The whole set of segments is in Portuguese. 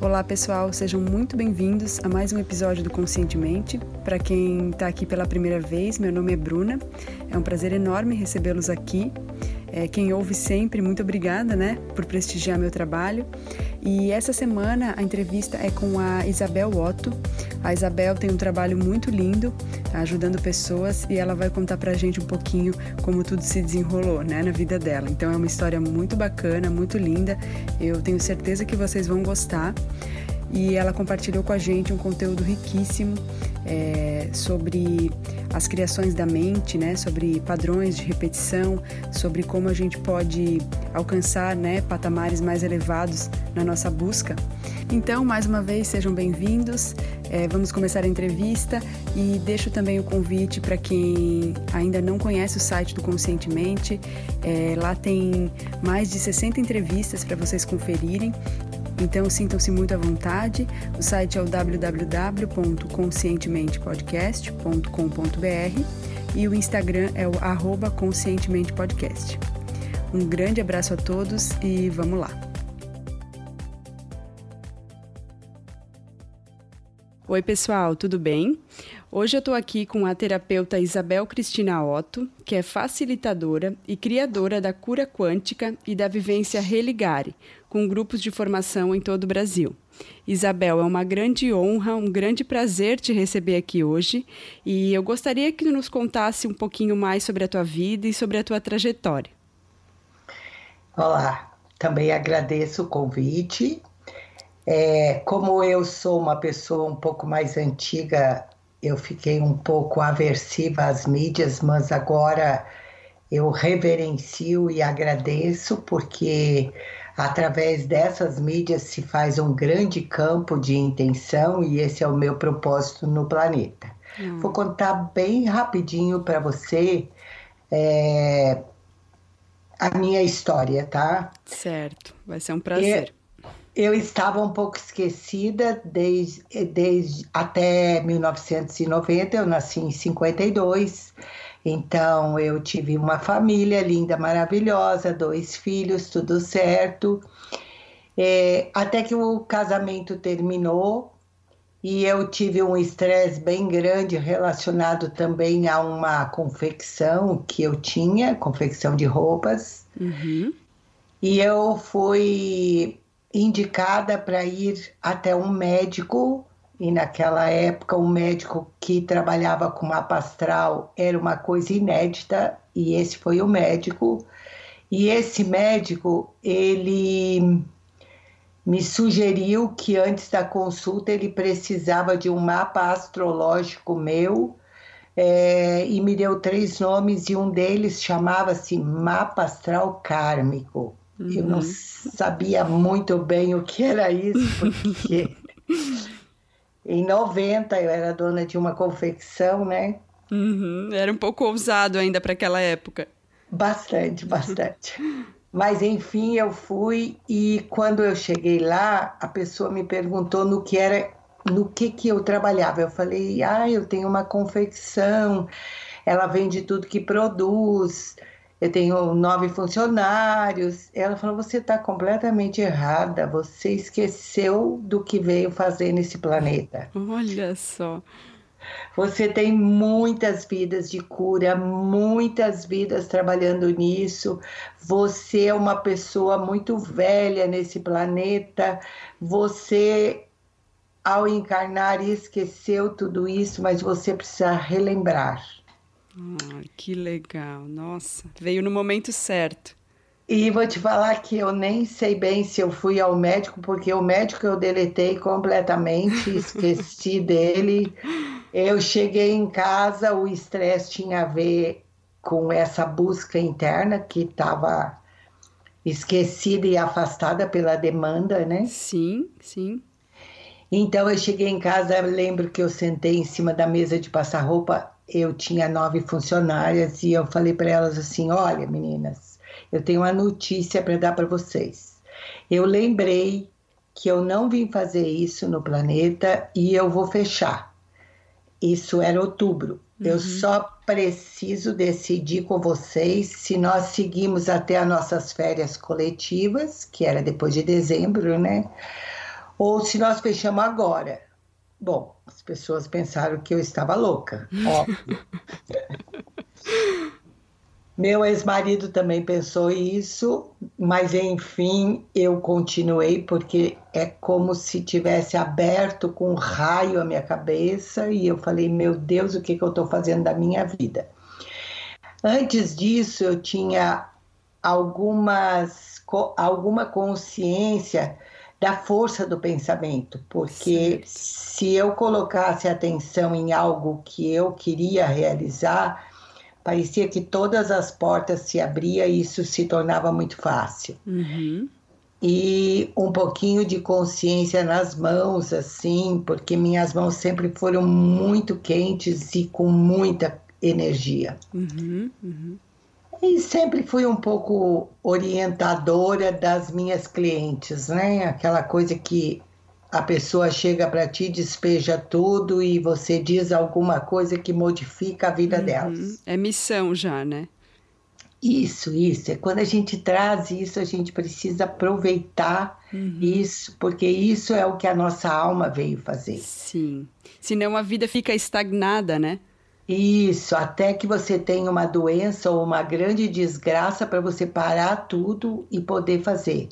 Olá, pessoal, sejam muito bem-vindos a mais um episódio do Conscientemente. Para quem está aqui pela primeira vez, meu nome é Bruna. É um prazer enorme recebê-los aqui. É, quem ouve sempre, muito obrigada, né, por prestigiar meu trabalho. E essa semana a entrevista é com a Isabel Otto. A Isabel tem um trabalho muito lindo, tá ajudando pessoas e ela vai contar pra gente um pouquinho como tudo se desenrolou, né, na vida dela. Então é uma história muito bacana, muito linda. Eu tenho certeza que vocês vão gostar. E ela compartilhou com a gente um conteúdo riquíssimo é, sobre as criações da mente, né, sobre padrões de repetição, sobre como a gente pode alcançar né, patamares mais elevados na nossa busca. Então, mais uma vez, sejam bem-vindos. É, vamos começar a entrevista e deixo também o convite para quem ainda não conhece o site do Conscientemente. É, lá tem mais de 60 entrevistas para vocês conferirem. Então sintam-se muito à vontade. O site é o www.conscientementepodcast.com.br e o Instagram é o conscientementepodcast. Um grande abraço a todos e vamos lá! Oi, pessoal, tudo bem? Hoje eu estou aqui com a terapeuta Isabel Cristina Otto, que é facilitadora e criadora da cura quântica e da vivência Religare, com grupos de formação em todo o Brasil. Isabel, é uma grande honra, um grande prazer te receber aqui hoje e eu gostaria que nos contasse um pouquinho mais sobre a tua vida e sobre a tua trajetória. Olá, também agradeço o convite é, como eu sou uma pessoa um pouco mais antiga, eu fiquei um pouco aversiva às mídias, mas agora eu reverencio e agradeço porque através dessas mídias se faz um grande campo de intenção e esse é o meu propósito no planeta. Hum. Vou contar bem rapidinho para você é, a minha história, tá? Certo, vai ser um prazer. Eu estava um pouco esquecida desde, desde até 1990, eu nasci em 52. Então eu tive uma família linda, maravilhosa, dois filhos, tudo certo. É, até que o casamento terminou e eu tive um estresse bem grande relacionado também a uma confecção que eu tinha, confecção de roupas. Uhum. E eu fui indicada para ir até um médico, e naquela época um médico que trabalhava com mapa astral era uma coisa inédita, e esse foi o médico. E esse médico, ele me sugeriu que antes da consulta ele precisava de um mapa astrológico meu é, e me deu três nomes e um deles chamava-se Mapa Astral Kármico. Uhum. Eu não uhum. sabia muito bem o que era isso, porque em 90 eu era dona de uma confecção, né? Uhum. Era um pouco ousado ainda para aquela época. Bastante, bastante. Mas enfim, eu fui e quando eu cheguei lá, a pessoa me perguntou no que era, no que que eu trabalhava. Eu falei: "Ah, eu tenho uma confecção. Ela vende tudo que produz eu tenho nove funcionários. Ela falou: você está completamente errada, você esqueceu do que veio fazer nesse planeta. Olha só. Você tem muitas vidas de cura, muitas vidas trabalhando nisso. Você é uma pessoa muito velha nesse planeta. Você, ao encarnar, esqueceu tudo isso, mas você precisa relembrar. Ah, que legal, nossa, veio no momento certo. E vou te falar que eu nem sei bem se eu fui ao médico, porque o médico eu deletei completamente, esqueci dele. Eu cheguei em casa, o estresse tinha a ver com essa busca interna que estava esquecida e afastada pela demanda, né? Sim, sim. Então eu cheguei em casa, lembro que eu sentei em cima da mesa de passar roupa eu tinha nove funcionárias e eu falei para elas assim: olha, meninas, eu tenho uma notícia para dar para vocês. Eu lembrei que eu não vim fazer isso no planeta e eu vou fechar. Isso era outubro. Uhum. Eu só preciso decidir com vocês se nós seguimos até as nossas férias coletivas, que era depois de dezembro, né? ou se nós fechamos agora. Bom, as pessoas pensaram que eu estava louca, óbvio. Meu ex-marido também pensou isso, mas enfim, eu continuei porque é como se tivesse aberto com um raio a minha cabeça e eu falei: meu Deus, o que, que eu estou fazendo da minha vida? Antes disso, eu tinha algumas, alguma consciência da força do pensamento, porque se eu colocasse atenção em algo que eu queria realizar, parecia que todas as portas se abriam e isso se tornava muito fácil. Uhum. E um pouquinho de consciência nas mãos, assim, porque minhas mãos sempre foram muito quentes e com muita energia. Uhum, uhum. E sempre fui um pouco orientadora das minhas clientes, né? Aquela coisa que a pessoa chega para ti, despeja tudo e você diz alguma coisa que modifica a vida uhum. delas. É missão já, né? Isso, isso. É quando a gente traz isso, a gente precisa aproveitar uhum. isso, porque isso é o que a nossa alma veio fazer. Sim. Senão a vida fica estagnada, né? Isso, até que você tenha uma doença ou uma grande desgraça para você parar tudo e poder fazer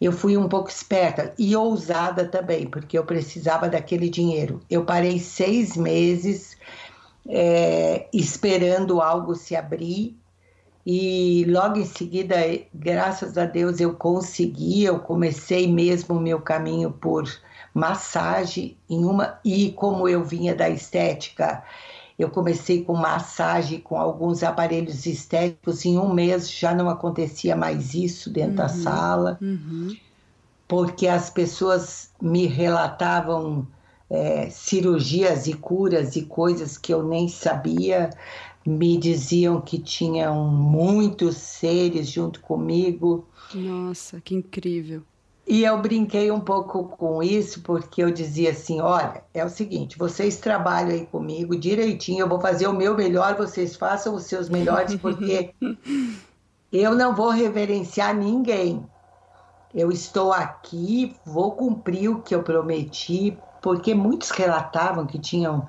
eu fui um pouco esperta e ousada também, porque eu precisava daquele dinheiro. Eu parei seis meses é, esperando algo se abrir e logo em seguida, graças a Deus, eu consegui. Eu comecei mesmo o meu caminho por massagem em uma e como eu vinha da estética eu comecei com massagem, com alguns aparelhos estéticos. Em um mês já não acontecia mais isso dentro uhum, da sala, uhum. porque as pessoas me relatavam é, cirurgias e curas e coisas que eu nem sabia. Me diziam que tinham muitos seres junto comigo. Nossa, que incrível. E eu brinquei um pouco com isso, porque eu dizia assim: olha, é o seguinte, vocês trabalham aí comigo direitinho, eu vou fazer o meu melhor, vocês façam os seus melhores, porque eu não vou reverenciar ninguém. Eu estou aqui, vou cumprir o que eu prometi, porque muitos relatavam que tinham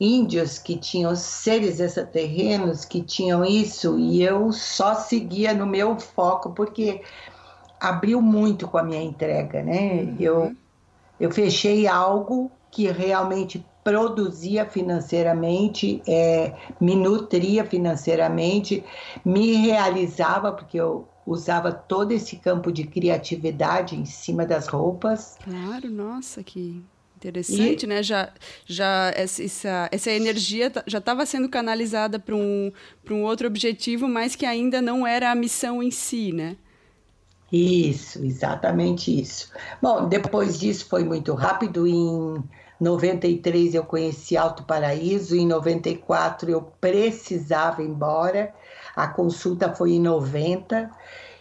índios, que tinham seres extraterrenos, que tinham isso, e eu só seguia no meu foco, porque abriu muito com a minha entrega, né? Uhum. Eu, eu fechei algo que realmente produzia financeiramente, é, me nutria financeiramente, me realizava, porque eu usava todo esse campo de criatividade em cima das roupas. Claro, nossa, que interessante, e... né? Já, já essa, essa energia já estava sendo canalizada para um, um outro objetivo, mas que ainda não era a missão em si, né? Isso, exatamente isso. Bom, depois disso foi muito rápido. Em 93 eu conheci Alto Paraíso, em 94 eu precisava ir embora. A consulta foi em 90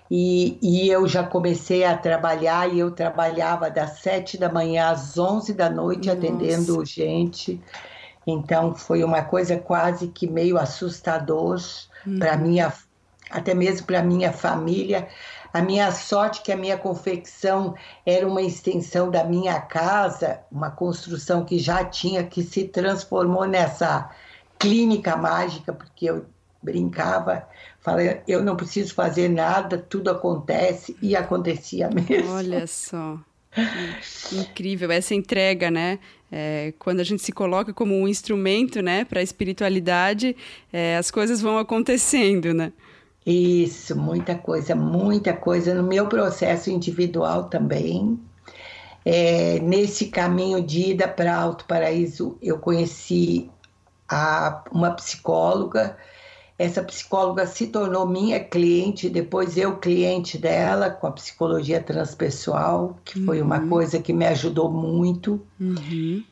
e, e eu já comecei a trabalhar e eu trabalhava das 7 da manhã às 11 da noite Nossa. atendendo gente. Então foi uma coisa quase que meio assustador uhum. para minha até mesmo para minha família a minha sorte que a minha confecção era uma extensão da minha casa, uma construção que já tinha, que se transformou nessa clínica mágica, porque eu brincava, falei, eu não preciso fazer nada, tudo acontece, e acontecia mesmo. Olha só. Incrível essa entrega, né? É, quando a gente se coloca como um instrumento, né, para a espiritualidade, é, as coisas vão acontecendo, né? Isso, muita coisa, muita coisa. No meu processo individual também. É, nesse caminho de ida para Alto Paraíso, eu conheci a, uma psicóloga. Essa psicóloga se tornou minha cliente, depois eu cliente dela, com a psicologia transpessoal, que foi uma uhum. coisa que me ajudou muito. Uhum.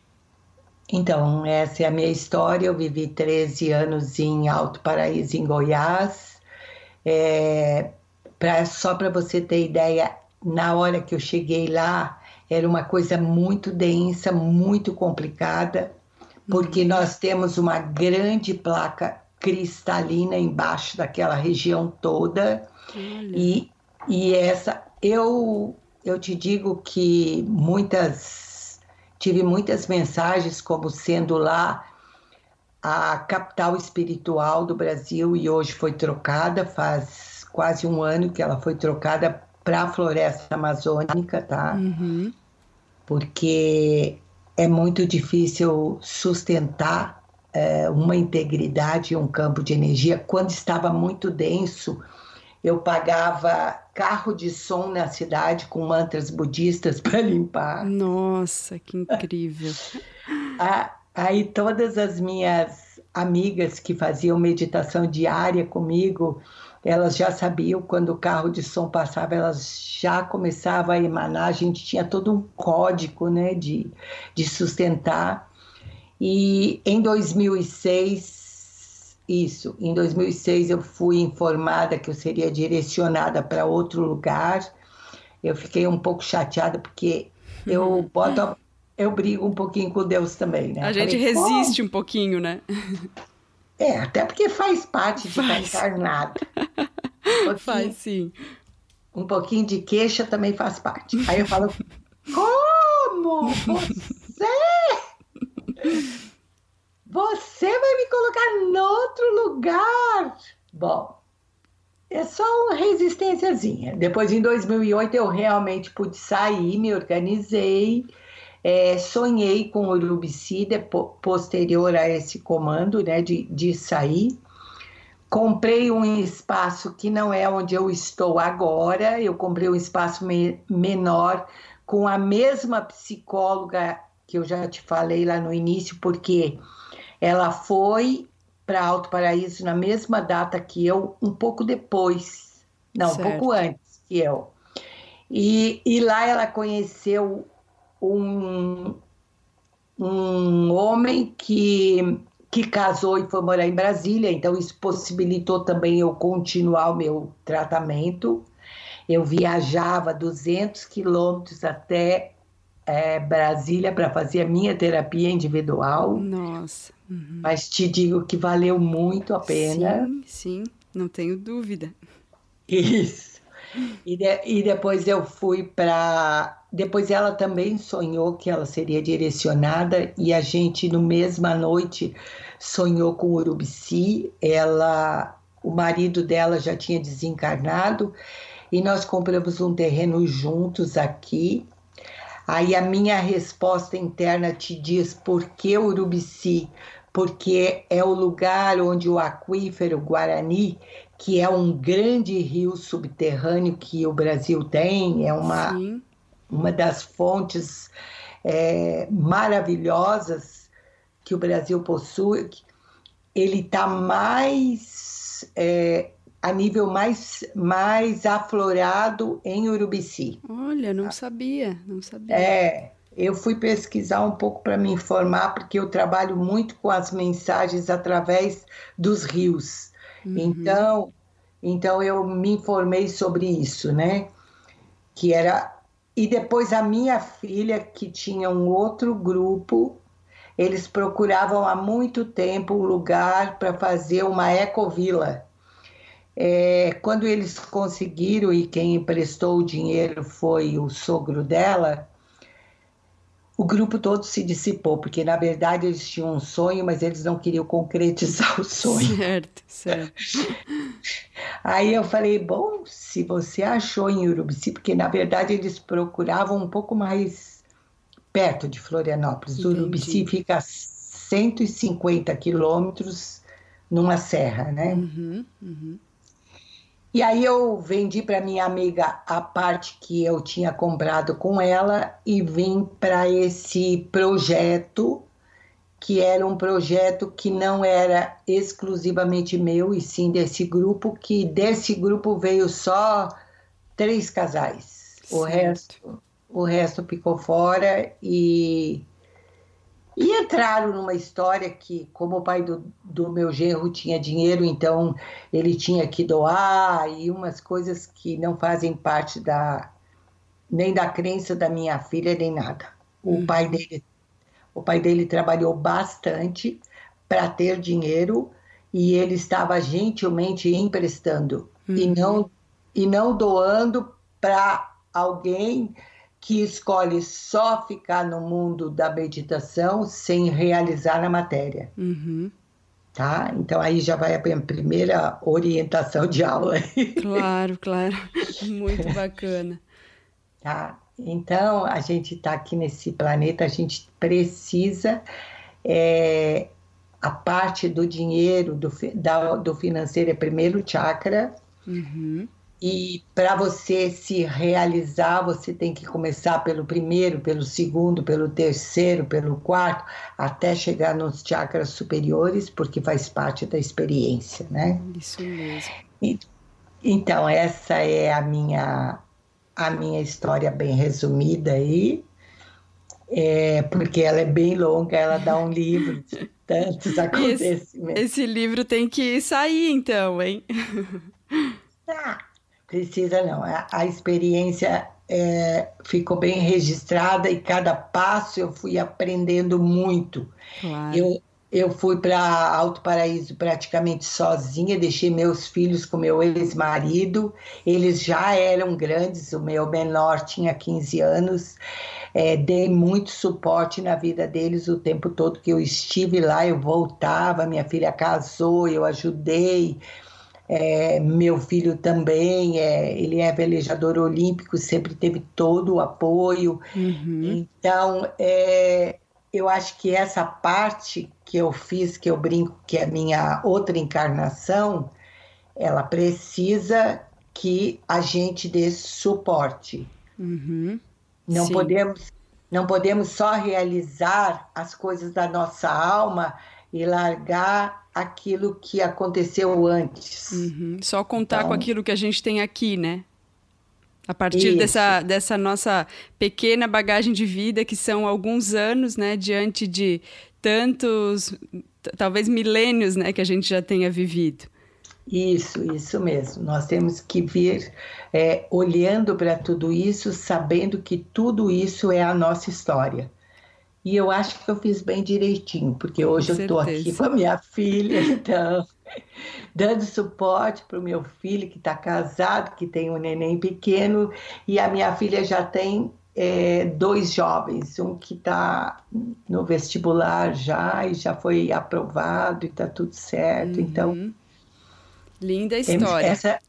Então, essa é a minha história. Eu vivi 13 anos em Alto Paraíso, em Goiás. É, pra, só para você ter ideia, na hora que eu cheguei lá, era uma coisa muito densa, muito complicada, porque uhum. nós temos uma grande placa cristalina embaixo daquela região toda. E, e essa, eu, eu te digo que muitas tive muitas mensagens como sendo lá a capital espiritual do Brasil e hoje foi trocada faz quase um ano que ela foi trocada para a floresta amazônica, tá? Uhum. Porque é muito difícil sustentar é, uma integridade e um campo de energia quando estava muito denso eu pagava carro de som na cidade com mantras budistas para limpar. Nossa, que incrível! Aí todas as minhas amigas que faziam meditação diária comigo, elas já sabiam quando o carro de som passava, elas já começavam a emanar. A gente tinha todo um código, né, de, de sustentar. E em 2006 isso. Em 2006 eu fui informada que eu seria direcionada para outro lugar. Eu fiquei um pouco chateada porque eu boto eu brigo um pouquinho com Deus também, né? A gente Falei, resiste um pouquinho, né? É, até porque faz parte de faz. estar encarnado. Um faz sim. Um pouquinho de queixa também faz parte. Aí eu falo, como você você vai me colocar em outro lugar. Bom, é só uma resistênciazinha. Depois, em 2008, eu realmente pude sair, me organizei, é, sonhei com o Urubici posterior a esse comando né, de, de sair. Comprei um espaço que não é onde eu estou agora, eu comprei um espaço me menor com a mesma psicóloga que eu já te falei lá no início, porque ela foi para Alto Paraíso na mesma data que eu, um pouco depois, não, certo. um pouco antes que eu. E, e lá ela conheceu um, um homem que, que casou e foi morar em Brasília, então isso possibilitou também eu continuar o meu tratamento. Eu viajava 200 quilômetros até é, Brasília para fazer a minha terapia individual. Nossa. Uhum. Mas te digo que valeu muito a pena. Sim, sim, não tenho dúvida. Isso. E, de, e depois eu fui para. Depois ela também sonhou que ela seria direcionada, e a gente, no mesma noite, sonhou com Urubici. Ela, o marido dela já tinha desencarnado, e nós compramos um terreno juntos aqui. Aí a minha resposta interna te diz por que Urubici? porque é o lugar onde o aquífero Guarani, que é um grande rio subterrâneo que o Brasil tem, é uma, uma das fontes é, maravilhosas que o Brasil possui, ele está mais é, a nível mais, mais aflorado em Urubici. Olha, não sabia, não sabia. É, eu fui pesquisar um pouco para me informar, porque eu trabalho muito com as mensagens através dos rios. Uhum. Então, então eu me informei sobre isso, né? Que era e depois a minha filha que tinha um outro grupo, eles procuravam há muito tempo um lugar para fazer uma ecovila. É, quando eles conseguiram e quem emprestou o dinheiro foi o sogro dela, o grupo todo se dissipou, porque na verdade eles tinham um sonho, mas eles não queriam concretizar o sonho. Certo, certo. Aí eu falei, bom, se você achou em Urubici, porque na verdade eles procuravam um pouco mais perto de Florianópolis. Entendi. Urubici fica a 150 quilômetros numa serra, né? Uhum, uhum. E aí eu vendi para minha amiga a parte que eu tinha comprado com ela e vim para esse projeto que era um projeto que não era exclusivamente meu e sim desse grupo que desse grupo veio só três casais. Certo. O resto o resto ficou fora e e entraram numa história que, como o pai do, do meu genro tinha dinheiro, então ele tinha que doar, e umas coisas que não fazem parte da nem da crença da minha filha, nem nada. O uhum. pai dele o pai dele trabalhou bastante para ter dinheiro e ele estava gentilmente emprestando uhum. e não e não doando para alguém que escolhe só ficar no mundo da meditação sem realizar a matéria. Uhum. Tá? Então aí já vai a primeira orientação de aula. Claro, claro. Muito bacana. Tá? Então a gente está aqui nesse planeta, a gente precisa é, a parte do dinheiro, do, da, do financeiro é primeiro chakra. Uhum. E para você se realizar, você tem que começar pelo primeiro, pelo segundo, pelo terceiro, pelo quarto, até chegar nos chakras superiores, porque faz parte da experiência, né? Isso mesmo. E, então, essa é a minha, a minha história bem resumida aí, é, porque ela é bem longa, ela dá um livro de tantos acontecimentos. Esse, esse livro tem que sair, então, hein? Ah, Precisa não. A, a experiência é, ficou bem registrada e cada passo eu fui aprendendo muito. Claro. Eu, eu fui para Alto Paraíso praticamente sozinha, deixei meus filhos com meu ex-marido, eles já eram grandes, o meu menor tinha 15 anos, é, dei muito suporte na vida deles o tempo todo que eu estive lá, eu voltava, minha filha casou, eu ajudei, é, meu filho também, é, ele é velejador olímpico, sempre teve todo o apoio. Uhum. Então, é, eu acho que essa parte que eu fiz, que eu brinco que é a minha outra encarnação, ela precisa que a gente dê suporte. Uhum. Não Sim. podemos não podemos só realizar as coisas da nossa alma e largar aquilo que aconteceu antes. Uhum. Só contar Então- com aquilo que a gente tem aqui, né? A partir Isso. dessa, dessa nossa pequena bagagem de vida, que são alguns anos, né? Diante de tantos, talvez milênios, né? Que a gente já tenha vivido. Isso, isso mesmo. Nós temos que vir é, olhando para tudo isso, sabendo que tudo isso é a nossa história. E eu acho que eu fiz bem direitinho, porque hoje eu estou aqui com a minha filha, então, dando suporte para o meu filho que está casado, que tem um neném pequeno, e a minha filha já tem é, dois jovens, um que está no vestibular já e já foi aprovado e está tudo certo. Então, Uhum. Linda temos- história. essa,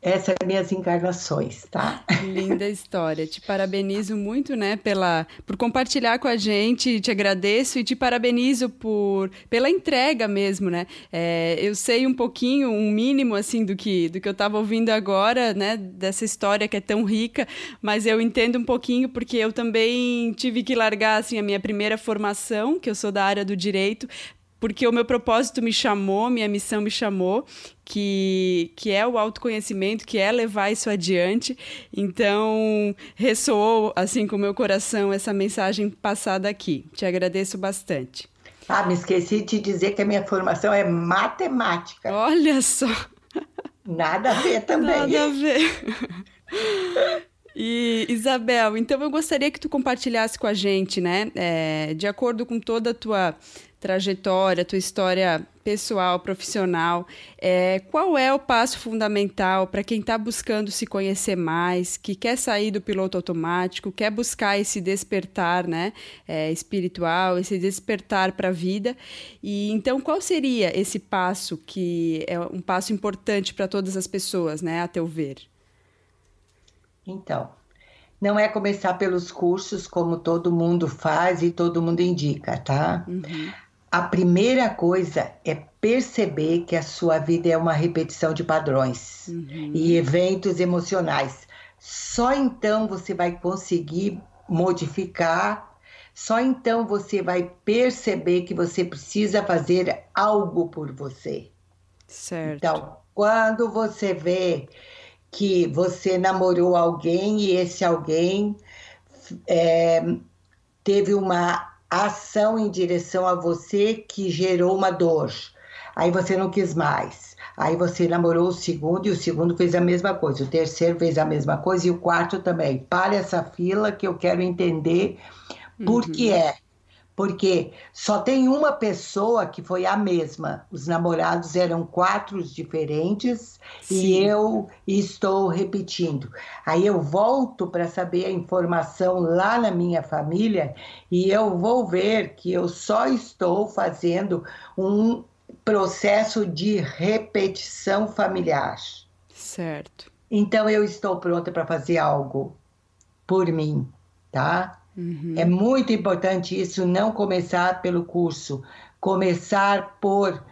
essa é minhas encarnações, tá? Linda história. Te parabenizo muito, né, pela por compartilhar com a gente. Te agradeço e te parabenizo por pela entrega mesmo, né? É, eu sei um pouquinho, um mínimo assim do que do que eu estava ouvindo agora, né, dessa história que é tão rica, mas eu entendo um pouquinho porque eu também tive que largar assim a minha primeira formação, que eu sou da área do direito, porque o meu propósito me chamou, minha missão me chamou, que, que é o autoconhecimento, que é levar isso adiante. Então, ressoou assim com o meu coração essa mensagem passada aqui. Te agradeço bastante. Ah, me esqueci de dizer que a minha formação é matemática. Olha só, Nada a ver também. nada a ver. E, Isabel, então eu gostaria que tu compartilhasse com a gente, né, é, de acordo com toda a tua trajetória, tua história pessoal, profissional, é, qual é o passo fundamental para quem está buscando se conhecer mais, que quer sair do piloto automático, quer buscar esse despertar, né, é, espiritual, esse despertar para a vida. E então, qual seria esse passo que é um passo importante para todas as pessoas, né, a teu ver? Então, não é começar pelos cursos como todo mundo faz e todo mundo indica, tá? Uhum. A primeira coisa é perceber que a sua vida é uma repetição de padrões Uhum. e eventos emocionais. Só então você vai conseguir modificar, só então você vai perceber que você precisa fazer algo por você. Certo. Então, quando você vê que você namorou alguém e esse alguém é, teve uma ação em direção a você que gerou uma dor, aí você não quis mais. Aí você namorou o segundo e o segundo fez a mesma coisa, o terceiro fez a mesma coisa e o quarto também. Para essa fila que eu quero entender por Uhum. que é. Porque só tem uma pessoa que foi a mesma. Os namorados eram quatro diferentes Sim. e eu estou repetindo. Aí eu volto para saber a informação lá na minha família e eu vou ver que eu só estou fazendo um processo de repetição familiar. Certo. Então eu estou pronta para fazer algo por mim, tá? Uhum. É muito importante isso, não começar pelo curso, começar por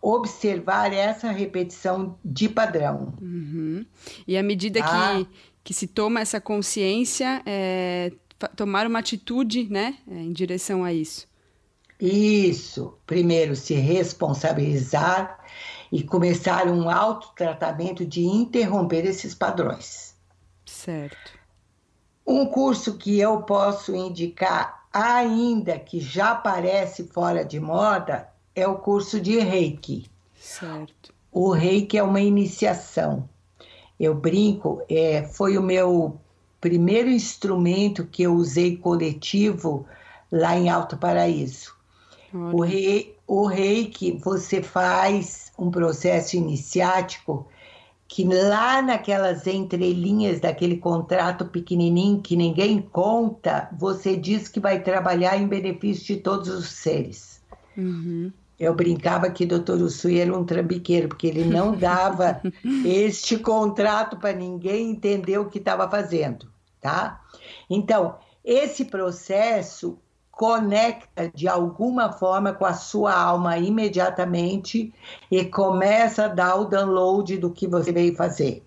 observar essa repetição de padrão. Uhum. E à medida ah. que, que se toma essa consciência, é, tomar uma atitude né, é, em direção a isso. Isso. Primeiro, se responsabilizar e começar um autotratamento de interromper esses padrões. Certo. Um curso que eu posso indicar, ainda que já parece fora de moda, é o curso de Reiki. Certo. O Reiki é uma iniciação. Eu brinco, é, foi o meu primeiro instrumento que eu usei coletivo lá em Alto Paraíso. O, rei, o reiki, você faz um processo iniciático que lá naquelas entrelinhas daquele contrato pequenininho que ninguém conta, você diz que vai trabalhar em benefício de todos os seres. Uhum. Eu brincava que o doutor Usui era um trambiqueiro, porque ele não dava este contrato para ninguém entender o que estava fazendo, tá? Então, esse processo conecta de alguma forma com a sua alma imediatamente e começa a dar o download do que você veio fazer.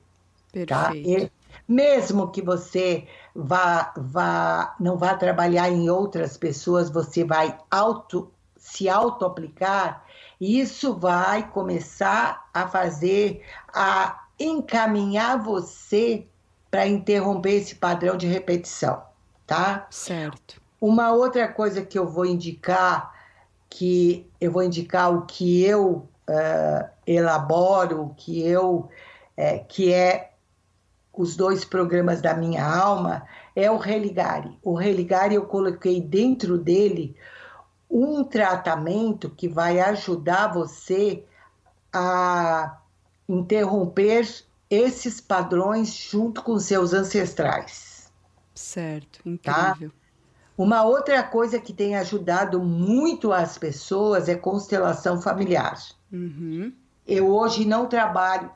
Tá? Perfeito. Tá? E mesmo que você vá, vá, não vá trabalhar em outras pessoas, você vai auto, se auto-aplicar, isso vai começar a fazer, a encaminhar você para interromper esse padrão de repetição, tá? Certo. Uma outra coisa que eu vou indicar, que eu vou indicar o que eu uh, elaboro, o que eu, é, que é os dois programas da minha alma, é o Religare. O Religare eu coloquei dentro dele um tratamento que vai ajudar você a interromper esses padrões junto com seus ancestrais. Certo, tá? incrível. Tá? Uma outra coisa que tem ajudado muito as pessoas é constelação familiar. Uhum. Eu hoje não trabalho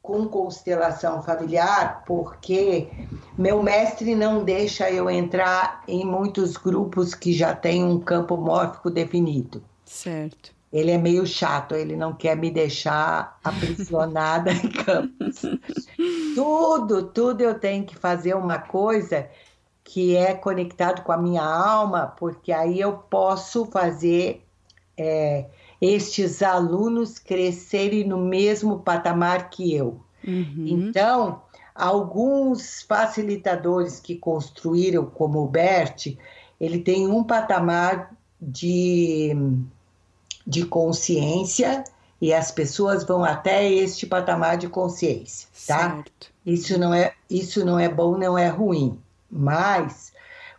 com constelação familiar porque meu mestre não deixa eu entrar em muitos grupos que já têm um campo mórfico definido. Certo. Ele é meio chato, ele não quer me deixar aprisionada em campos. tudo, tudo eu tenho que fazer uma coisa que é conectado com a minha alma, porque aí eu posso fazer é, estes alunos crescerem no mesmo patamar que eu. Uhum. Então, alguns facilitadores que construíram, como o Bert, ele tem um patamar de, de consciência e as pessoas vão até este patamar de consciência, tá? Certo. Isso não é isso não é bom, não é ruim. Mas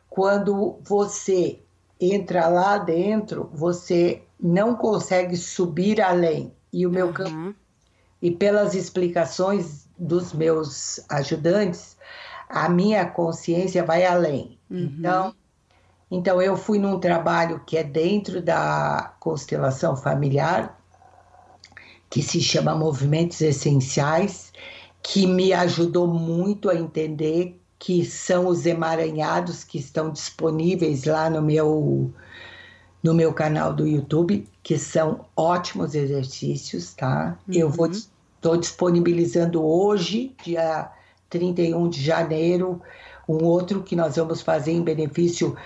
quando você entra lá dentro, você não consegue subir além. E o meu uhum. campo, e pelas explicações dos meus ajudantes, a minha consciência vai além. Uhum. Então, então eu fui num trabalho que é dentro da constelação familiar, que se chama Movimentos Essenciais, que me ajudou muito a entender que são os emaranhados que estão disponíveis lá no meu no meu canal do YouTube, que são ótimos exercícios, tá? Uhum. Eu vou estou disponibilizando hoje, dia 31 de janeiro, um outro que nós vamos fazer em benefício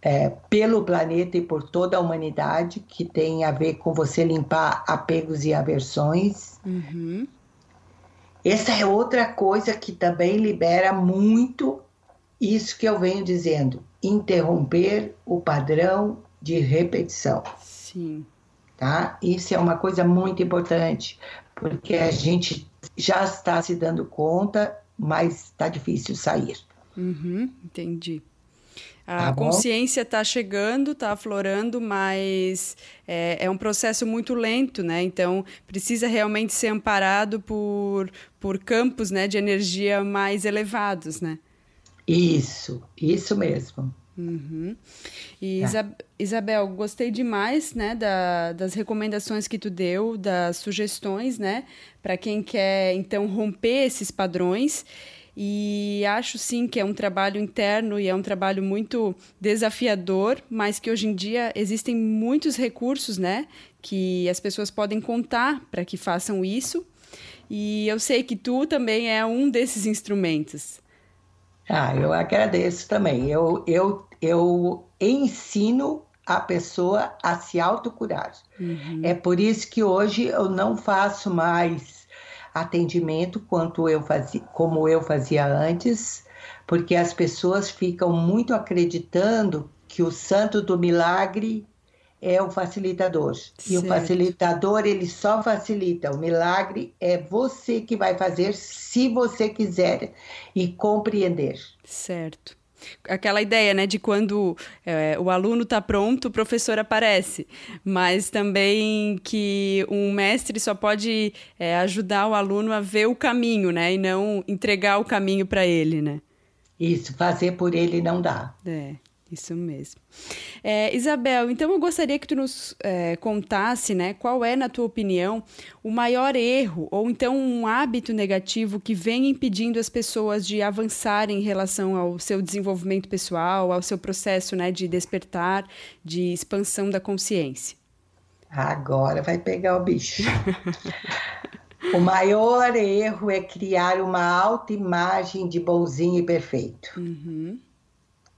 é, pelo planeta e por toda a humanidade, que tem a ver com você limpar apegos e aversões. Uhum. Essa é outra coisa que também libera muito isso que eu venho dizendo: interromper o padrão de repetição. Sim. Tá? Isso é uma coisa muito importante, porque a gente já está se dando conta, mas está difícil sair. Uhum, entendi. A tá consciência está chegando, está aflorando, mas é, é, um processo muito lento, né? Então precisa realmente ser amparado por, por campos né, de energia mais elevados, né? Isso, isso mesmo. Uhum. E é. Isabel, gostei demais, né, da, das recomendações que tu deu, das sugestões, né, para quem quer então romper esses padrões. E acho sim que é um trabalho interno e é um trabalho muito desafiador, mas que hoje em dia existem muitos recursos, né, que as pessoas podem contar para que façam isso. E eu sei que tu também é um desses instrumentos. Ah, eu agradeço também. Eu, eu, eu ensino a pessoa a se autocurar. Uhum. É por isso que hoje eu não faço mais atendimento quanto eu fazia, como eu fazia antes, porque as pessoas ficam muito acreditando que o santo do milagre é o facilitador. Certo. E o facilitador, ele só facilita. O milagre é você que vai fazer se você quiser e compreender. Certo. Aquela ideia, né, de quando é, o aluno está pronto, o professor aparece, mas também que um mestre só pode é, ajudar o aluno a ver o caminho, né, e não entregar o caminho para ele, né? Isso, fazer por ele não dá. É. Isso mesmo. É, Isabel, então eu gostaria que tu nos é, contasse, né, qual é, na tua opinião, o maior erro ou então um hábito negativo que vem impedindo as pessoas de avançarem em relação ao seu desenvolvimento pessoal, ao seu processo, né, de despertar, de expansão da consciência. Agora vai pegar o bicho. o maior erro é criar uma autoimagem de bonzinho e perfeito. Uhum.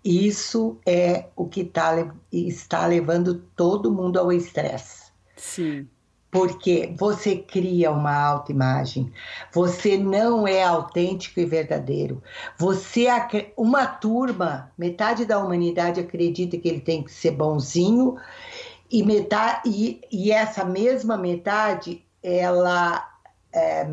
Isso é o que tá, está levando todo mundo ao estresse. Sim. Porque você cria uma autoimagem, você não é autêntico e verdadeiro. Você uma turma, metade da humanidade acredita que ele tem que ser bonzinho e metade e, e essa mesma metade ela é,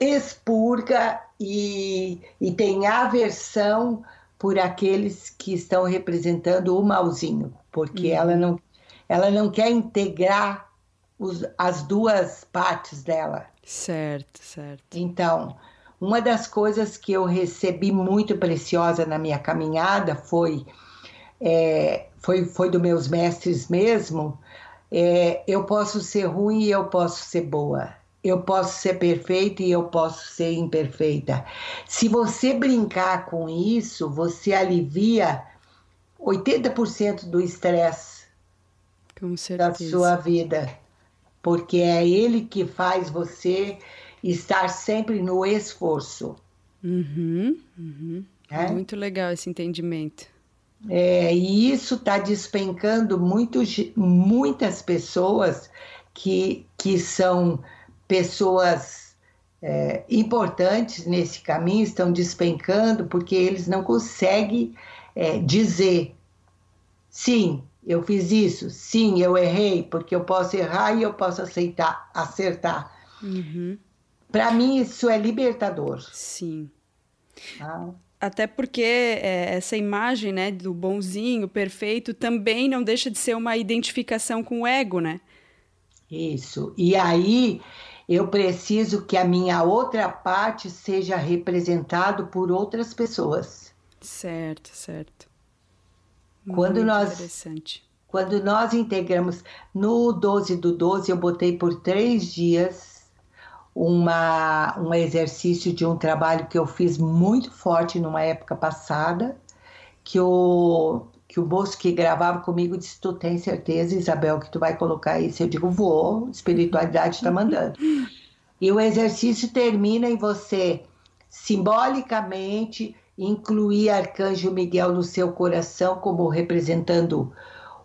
expurga e, e tem aversão por aqueles que estão representando o malzinho, porque uhum. ela, não, ela não quer integrar os, as duas partes dela. Certo, certo. Então, uma das coisas que eu recebi muito preciosa na minha caminhada foi, é, foi, foi dos meus mestres mesmo. É, eu posso ser ruim e eu posso ser boa eu posso ser perfeita e eu posso ser imperfeita. Se você brincar com isso, você alivia 80% do estresse da sua vida, porque é ele que faz você estar sempre no esforço. Uhum, uhum. É? Muito legal esse entendimento. É, e isso está despencando muito, muitas pessoas que, que são pessoas é, importantes nesse caminho estão despencando porque eles não conseguem é, dizer sim, eu fiz isso, sim, eu errei, porque eu posso errar e eu posso aceitar, acertar. Uhum. Para mim, isso é libertador. Sim. Ah. Até porque é, essa imagem né, do bonzinho, perfeito, também não deixa de ser uma identificação com o ego, né? Isso. E aí eu preciso que a minha outra parte seja representado por outras pessoas. Certo, certo. Quando Muito nós interessante. Quando nós integramos no 12 do 12, eu botei por três dias uma, um exercício de um trabalho que eu fiz muito forte numa época passada, que o, que o moço que gravava comigo disse: Tu tem certeza, Isabel, que tu vai colocar isso? Eu digo: Vou, espiritualidade está mandando. E o exercício termina em você, simbolicamente, incluir Arcanjo Miguel no seu coração, como representando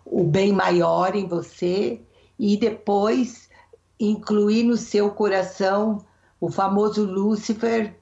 o bem maior em você, e depois incluir no seu coração o famoso Lúcifer.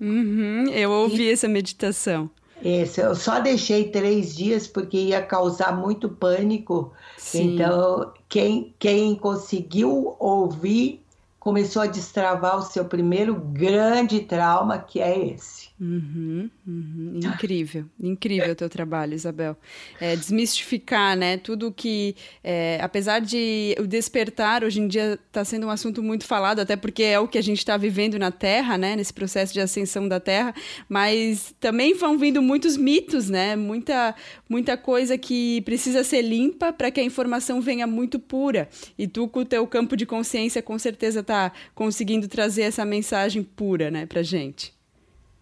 Uhum, eu ouvi e... essa meditação. Esse, eu só deixei três dias porque ia causar muito pânico. Sim. Então, quem, quem conseguiu ouvir começou a destravar o seu primeiro grande trauma, que é esse. Uhum, uhum. Incrível, incrível o teu trabalho, Isabel. É, desmistificar, né? Tudo que, é, apesar de o despertar hoje em dia está sendo um assunto muito falado, até porque é o que a gente está vivendo na Terra, né? Nesse processo de ascensão da Terra, mas também vão vindo muitos mitos, né? Muita, muita coisa que precisa ser limpa para que a informação venha muito pura. E tu, com o teu campo de consciência, com certeza está conseguindo trazer essa mensagem pura, né, para gente.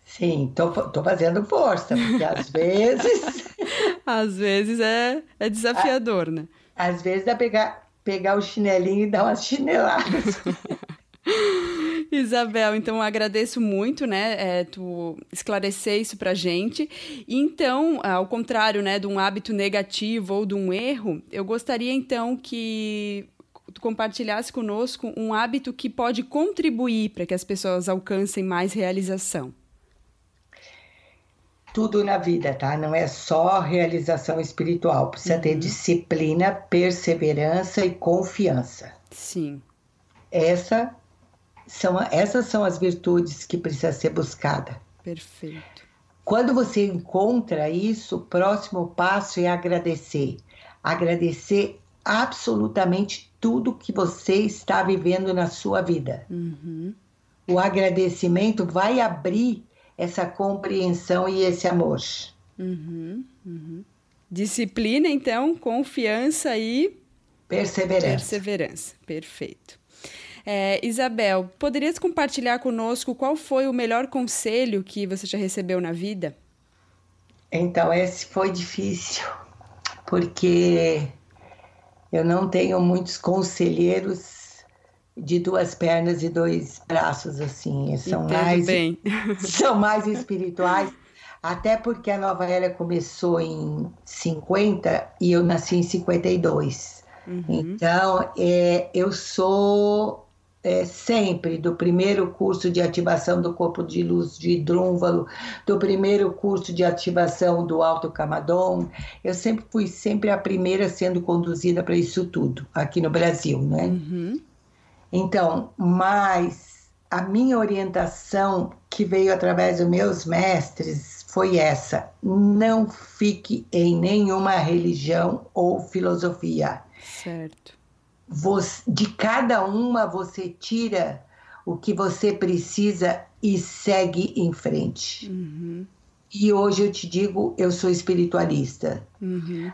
Sim, tô, tô fazendo força, porque às vezes. às vezes é, é desafiador, né? Às vezes dá pegar, pegar o chinelinho e dar umas chineladas. Isabel, então agradeço muito, né, é, tu esclarecer isso pra gente. Então, ao contrário, né, de um hábito negativo ou de um erro, eu gostaria então que tu compartilhasse conosco um hábito que pode contribuir para que as pessoas alcancem mais realização tudo na vida, tá? Não é só realização espiritual, precisa uhum. ter disciplina, perseverança e confiança. Sim. Essa são, essas são as virtudes que precisa ser buscada. Perfeito. Quando você encontra isso, o próximo passo é agradecer. Agradecer absolutamente tudo que você está vivendo na sua vida. Uhum. O agradecimento vai abrir essa compreensão e esse amor. Uhum, uhum. Disciplina, então, confiança e perseverança. Perseverança, perfeito. É, Isabel, poderias compartilhar conosco qual foi o melhor conselho que você já recebeu na vida? Então, esse foi difícil, porque eu não tenho muitos conselheiros de duas pernas e dois braços, assim. São Entendo mais, bem. são mais espirituais. Até porque a nova era começou em 50 e eu nasci em 52. Uhum. Então, é, eu sou é, sempre do primeiro curso de ativação do corpo de luz de Drúnvalo, do primeiro curso de ativação do Alto Camadon. Eu sempre fui sempre a primeira sendo conduzida para isso tudo aqui no Brasil, né? Uhum. Então, mas a minha orientação que veio através dos meus mestres foi essa: não fique em nenhuma religião ou filosofia. Certo. Você, de cada uma você tira o que você precisa e segue em frente. Uhum. E hoje eu te digo, eu sou espiritualista. Uhum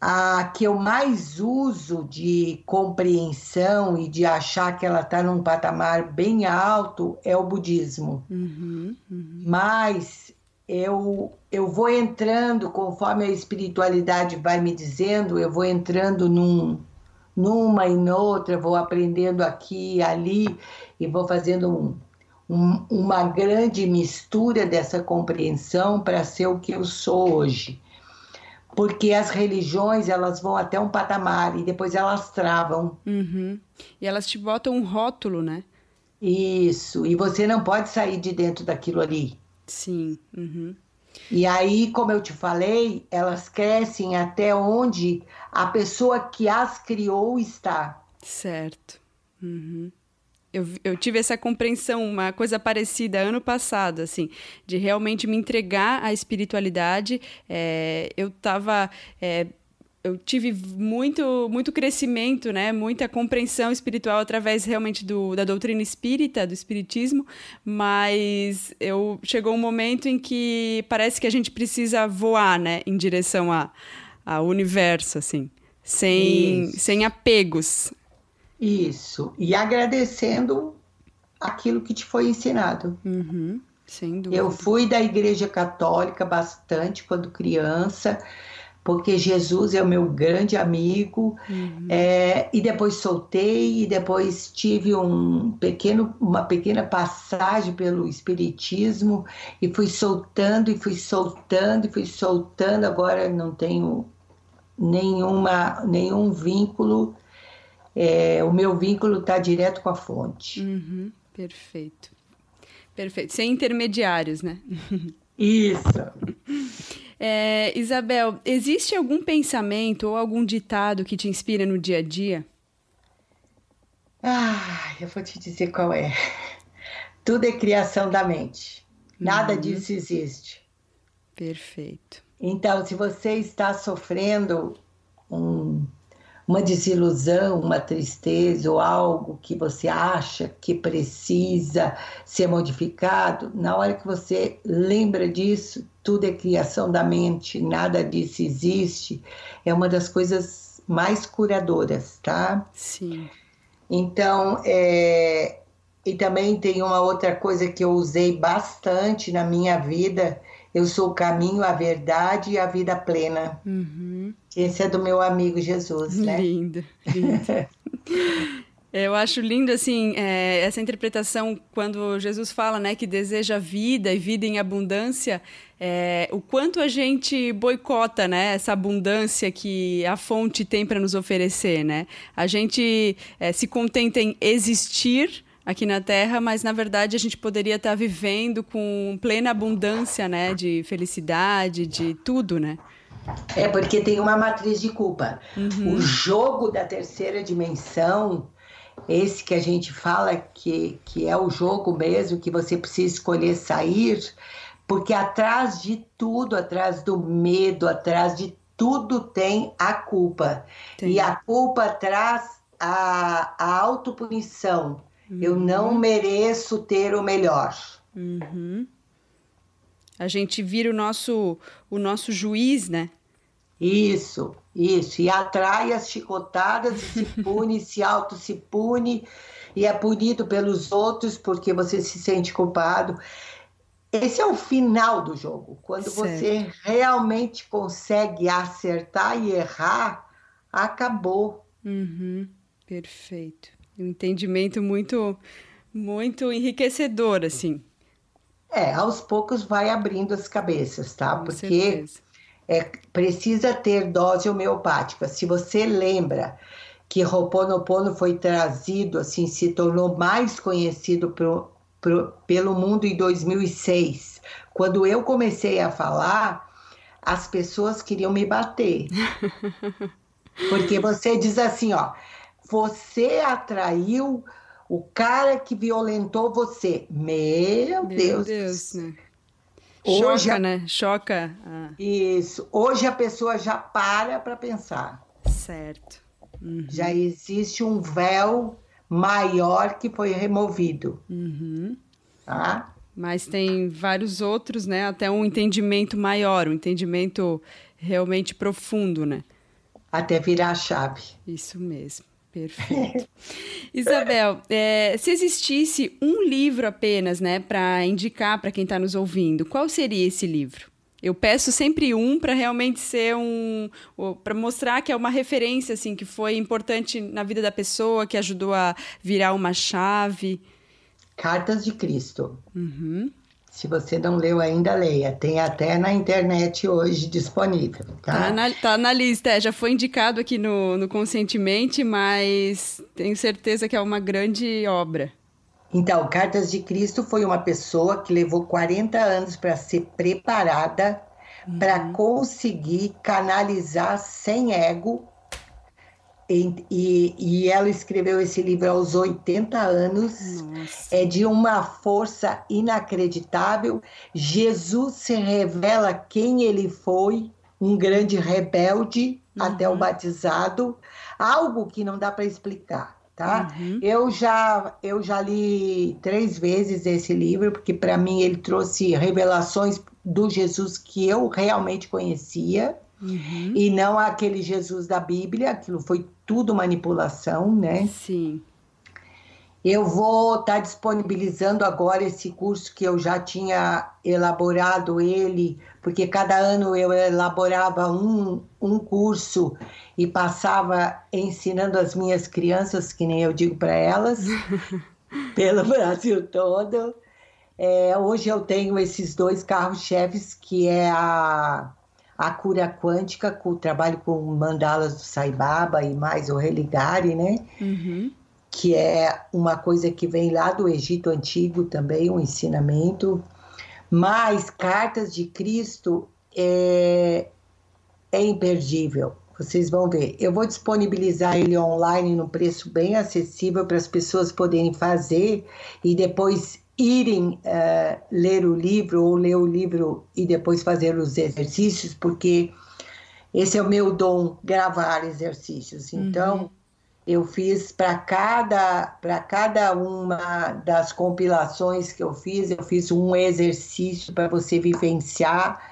a que eu mais uso de compreensão e de achar que ela está num patamar bem alto é o budismo. Uhum, uhum. Mas eu, eu vou entrando, conforme a espiritualidade vai me dizendo, eu vou entrando num, numa e noutra, vou aprendendo aqui e ali e vou fazendo um, um, uma grande mistura dessa compreensão para ser o que eu sou hoje porque as religiões elas vão até um patamar e depois elas travam. Uhum. E elas te botam um rótulo, né? Isso, e você não pode sair de dentro daquilo ali. Sim. Uhum. E aí, como eu te falei, elas crescem até onde a pessoa que as criou está. Certo. Uhum eu, eu tive essa compreensão, uma coisa parecida ano passado, assim, de realmente me entregar à espiritualidade. É, eu estava. É, eu tive muito, muito crescimento, né? muita compreensão espiritual através realmente do, da doutrina espírita, do espiritismo, mas eu chegou um momento em que parece que a gente precisa voar né? em direção a, ao universo, assim, sem, sem apegos isso. E agradecendo aquilo que te foi ensinado. Uhum. Sem dúvida. Eu fui da Igreja Católica bastante quando criança, porque Jesus é o meu grande amigo. Uhum. É, e depois soltei, e depois tive um pequeno, uma pequena passagem pelo Espiritismo, e fui soltando, e fui soltando, e fui soltando. Agora não tenho nenhuma, nenhum vínculo é, o meu vínculo está direto com a fonte. Uhum, perfeito. Perfeito. Sem intermediários, né? Isso. É, Isabel, existe algum pensamento ou algum ditado que te inspira no dia a dia? Ah, eu vou te dizer qual é. Tudo é criação da mente. Nada uhum. disso existe. Perfeito. Então, se você está sofrendo um, uma desilusão, uma tristeza ou algo que você acha que precisa ser modificado, na hora que você lembra disso, tudo é criação da mente, nada disso existe, é uma das coisas mais curadoras, tá? Sim. Então, é, e também tem uma outra coisa que eu usei bastante na minha vida. Eu sou o caminho, a verdade e a vida plena. Uhum. Esse é do meu amigo Jesus, né? Lindo, lindo. Eu acho lindo assim é, essa interpretação quando Jesus fala, né, que deseja vida e vida em abundância. É, o quanto a gente boicota, né, essa abundância que a fonte tem para nos oferecer, né? A gente é, se contenta em existir aqui na Terra, mas na verdade a gente poderia estar vivendo com plena abundância, né, de felicidade, de tudo, né? É porque tem uma matriz de culpa. Uhum. O jogo da terceira dimensão, esse que a gente fala que, que é o jogo mesmo, que você precisa escolher sair, porque atrás de tudo, atrás do medo, atrás de tudo tem a culpa. E a culpa traz a, a autopunição. Uhum. Eu não mereço ter o melhor. Uhum. A gente vira o nosso, o nosso juiz, né? Isso, isso. E atrai as chicotadas, se pune, se auto se pune, e é punido pelos outros porque você se sente culpado. Esse é o final do jogo. Quando certo. você realmente consegue acertar e errar, acabou. Uhum. Perfeito um entendimento muito, muito enriquecedor, assim. É, aos poucos vai abrindo as cabeças, tá? Com Porque é, precisa ter dose homeopática. Se você lembra que Ho'oponopono foi trazido, assim, se tornou mais conhecido pro, pro, pelo mundo em 2006, quando eu comecei a falar, as pessoas queriam me bater. Porque você diz assim, ó, você atraiu o cara que violentou você. Meu, Meu Deus. Deus né? Hoje, Choca, né? Choca. Ah. Isso. Hoje a pessoa já para para pensar. Certo. Uhum. Já existe um véu maior que foi removido. Uhum. Tá? Mas tem vários outros, né? Até um entendimento maior, um entendimento realmente profundo, né? Até virar a chave. Isso mesmo. Perfeito. Isabel, é, se existisse um livro apenas, né, para indicar para quem está nos ouvindo, qual seria esse livro? Eu peço sempre um para realmente ser um, para mostrar que é uma referência assim que foi importante na vida da pessoa, que ajudou a virar uma chave. Cartas de Cristo. Uhum. Se você não leu ainda, leia. Tem até na internet hoje disponível. Tá, tá, na, tá na lista, é, já foi indicado aqui no, no Conscientemente, mas tenho certeza que é uma grande obra. Então, Cartas de Cristo foi uma pessoa que levou 40 anos para ser preparada uhum. para conseguir canalizar sem ego e, e, e, ela escreveu esse livro aos 80 anos. Nossa. É de uma força inacreditável. Jesus se revela quem ele foi, um grande rebelde uhum. até o batizado, algo que não dá para explicar. Tá? Uhum. Eu já eu já li três vezes esse livro porque para mim ele trouxe revelações do Jesus que eu realmente conhecia. Uhum. E não aquele Jesus da Bíblia, aquilo foi tudo manipulação, né? Sim. Eu vou estar tá disponibilizando agora esse curso que eu já tinha elaborado ele, porque cada ano eu elaborava um, um curso e passava ensinando as minhas crianças, que nem eu digo para elas, pelo Brasil todo. É, hoje eu tenho esses dois carros-chefes, que é a a cura quântica, com o trabalho com mandalas do Sai Baba e mais o Religare, né? Uhum. Que é uma coisa que vem lá do Egito Antigo também, um ensinamento. Mas Cartas de Cristo é, é imperdível. Vocês vão ver. Eu vou disponibilizar ele online num preço bem acessível para as pessoas poderem fazer e depois irem uh, ler o livro ou ler o livro e depois fazer os exercícios, porque esse é o meu dom, gravar exercícios. Então, uhum. eu fiz para cada para cada uma das compilações que eu fiz, eu fiz um exercício para você vivenciar.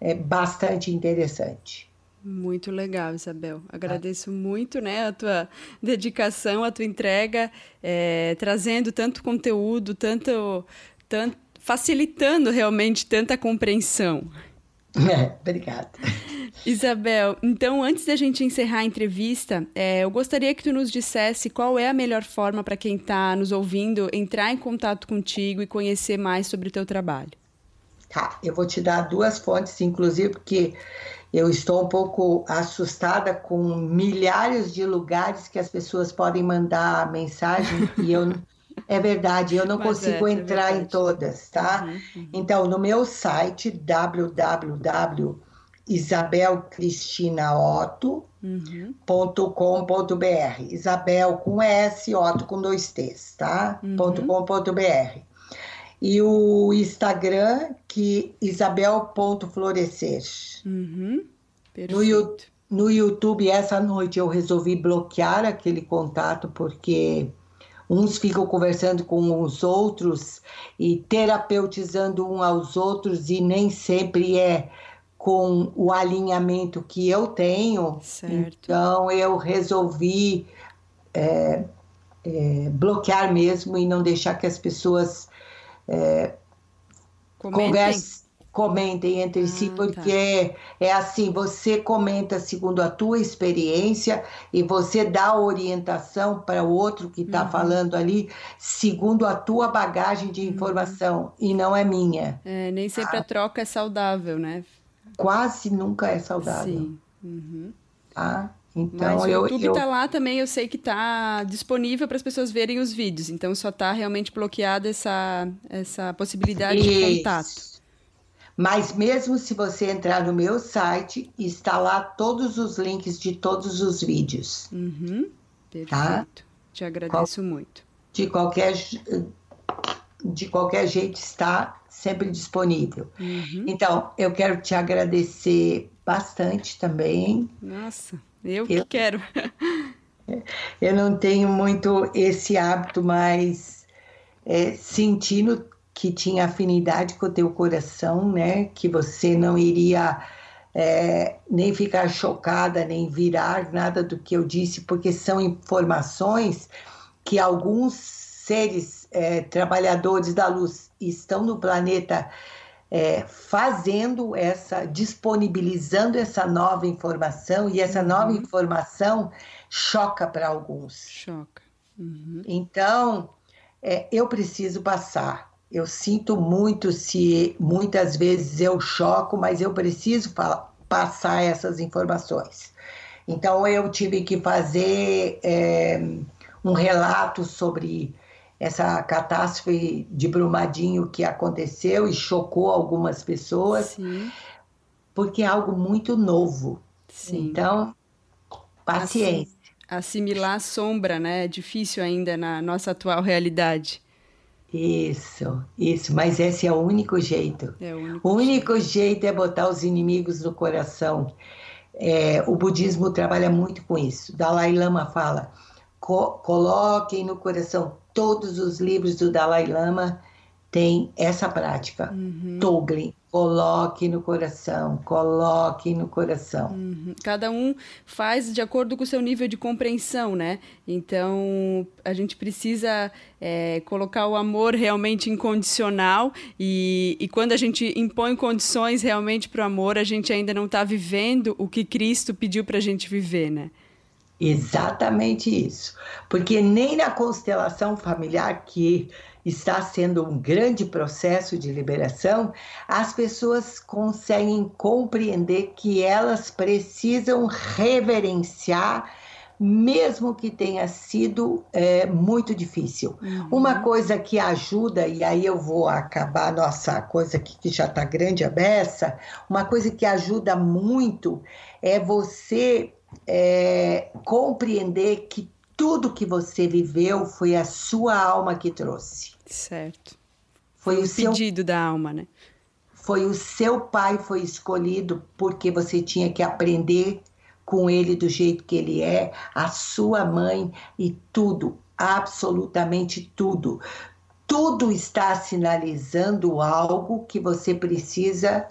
É bastante interessante. Muito legal, Isabel. Agradeço ah. muito né, a tua dedicação, a tua entrega, é, trazendo tanto conteúdo, tanto, tanto, facilitando realmente tanta compreensão. É, obrigada. Isabel, então antes da gente encerrar a entrevista, é, eu gostaria que tu nos dissesse qual é a melhor forma para quem está nos ouvindo entrar em contato contigo e conhecer mais sobre o teu trabalho. Tá, eu vou te dar duas fontes, inclusive, porque eu estou um pouco assustada com milhares de lugares que as pessoas podem mandar mensagem e eu é verdade, eu não Mas consigo é, é entrar é em todas, tá? Uhum, uhum. Então, no meu site www.isabelcristinaotto.com.br Isabel com S, Otto com dois T's, tá? Uhum. .com.br e o Instagram, que isabel.florescer. Uhum, no, no YouTube, essa noite, eu resolvi bloquear aquele contato, porque uns ficam conversando com os outros e terapeutizando um aos outros, e nem sempre é com o alinhamento que eu tenho. Certo. Então, eu resolvi é, é, bloquear mesmo e não deixar que as pessoas é, comentem. comentem entre ah, si, porque tá. é assim, você comenta segundo a tua experiência e você dá orientação para o outro que está uhum. falando ali, segundo a tua bagagem de uhum. informação, uhum. e não é minha. É, nem sempre ah. a troca é saudável, né? Quase nunca é saudável. Sim. Uhum. Tá? Então, Mas o eu, YouTube está eu... lá também, eu sei que está disponível para as pessoas verem os vídeos, então só está realmente bloqueada essa, essa possibilidade Isso. de contato. Mas mesmo se você entrar no meu site, está lá todos os links de todos os vídeos. Uhum. Perfeito. Tá? Te agradeço Qual... muito. De qualquer, de qualquer jeito está sempre disponível. Uhum. Então, eu quero te agradecer bastante também. Nossa. Eu que eu, quero. eu não tenho muito esse hábito, mas é, sentindo que tinha afinidade com o teu coração, né? Que você não iria é, nem ficar chocada, nem virar nada do que eu disse, porque são informações que alguns seres é, trabalhadores da luz estão no planeta é, fazendo essa, disponibilizando essa nova informação e essa uhum. nova informação choca para alguns. Choca. Uhum. Então, é, eu preciso passar. Eu sinto muito se muitas vezes eu choco, mas eu preciso passar essas informações. Então, eu tive que fazer é, um relato sobre essa catástrofe de Brumadinho que aconteceu e chocou algumas pessoas, Sim. porque é algo muito novo. Sim. Então, paciência. Assimilar a sombra, né? É difícil ainda na nossa atual realidade. Isso, isso, mas esse é o único jeito. É o único, o único jeito. jeito. é botar os inimigos no coração. É, o budismo trabalha muito com isso. Dalai Lama fala: co coloquem no coração todos os livros do Dalai Lama têm essa prática. Uhum. Toglen, coloque no coração, coloque no coração. Uhum. Cada um faz de acordo com o seu nível de compreensão, né? Então a gente precisa é, colocar o amor realmente incondicional e, e quando a gente impõe condições realmente para o amor, a gente ainda não está vivendo o que Cristo pediu para a gente viver, né? Exatamente isso. Porque nem na constelação familiar, que está sendo um grande processo de liberação, as pessoas conseguem compreender que elas precisam reverenciar mesmo que tenha sido é, muito difícil. Uhum. Uma coisa que ajuda, e aí eu vou acabar nossa coisa aqui que já está grande a beça, uma coisa que ajuda muito é você é, compreender que tudo que você viveu foi a sua alma que trouxe. Certo. Foi, foi o, o seu... pedido da alma, né? Foi o seu pai foi escolhido porque você tinha que aprender com ele do jeito que ele é, a sua mãe e tudo, absolutamente tudo. Tudo está sinalizando algo que você precisa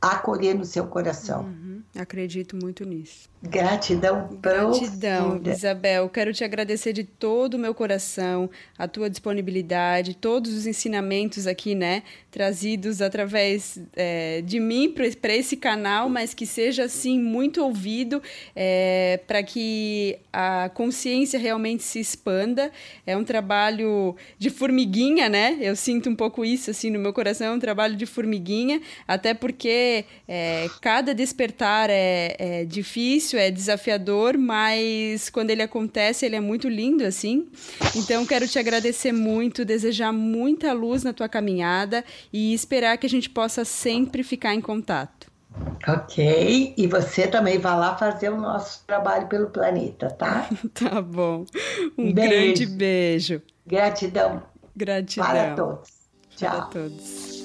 acolher no seu coração. Uhum, acredito muito nisso. Gratidão Gratidão, profunda. Isabel. Quero te agradecer de todo o meu coração, a tua disponibilidade, todos os ensinamentos aqui, né, trazidos através é, de mim para esse canal, mas que seja, assim, muito ouvido é, para que a consciência realmente se expanda. É um trabalho de formiguinha, né? Eu sinto um pouco isso, assim, no meu coração, é um trabalho de formiguinha, até porque é, cada despertar é, é difícil, é desafiador, mas quando ele acontece, ele é muito lindo, assim. Então, quero te agradecer muito, desejar muita luz na tua caminhada e esperar que a gente possa sempre ficar em contato. Ok, e você também vai lá fazer o nosso trabalho pelo planeta, tá? tá bom. Um beijo. grande beijo. Gratidão. Gratidão. Para todos. Tchau. Para todos.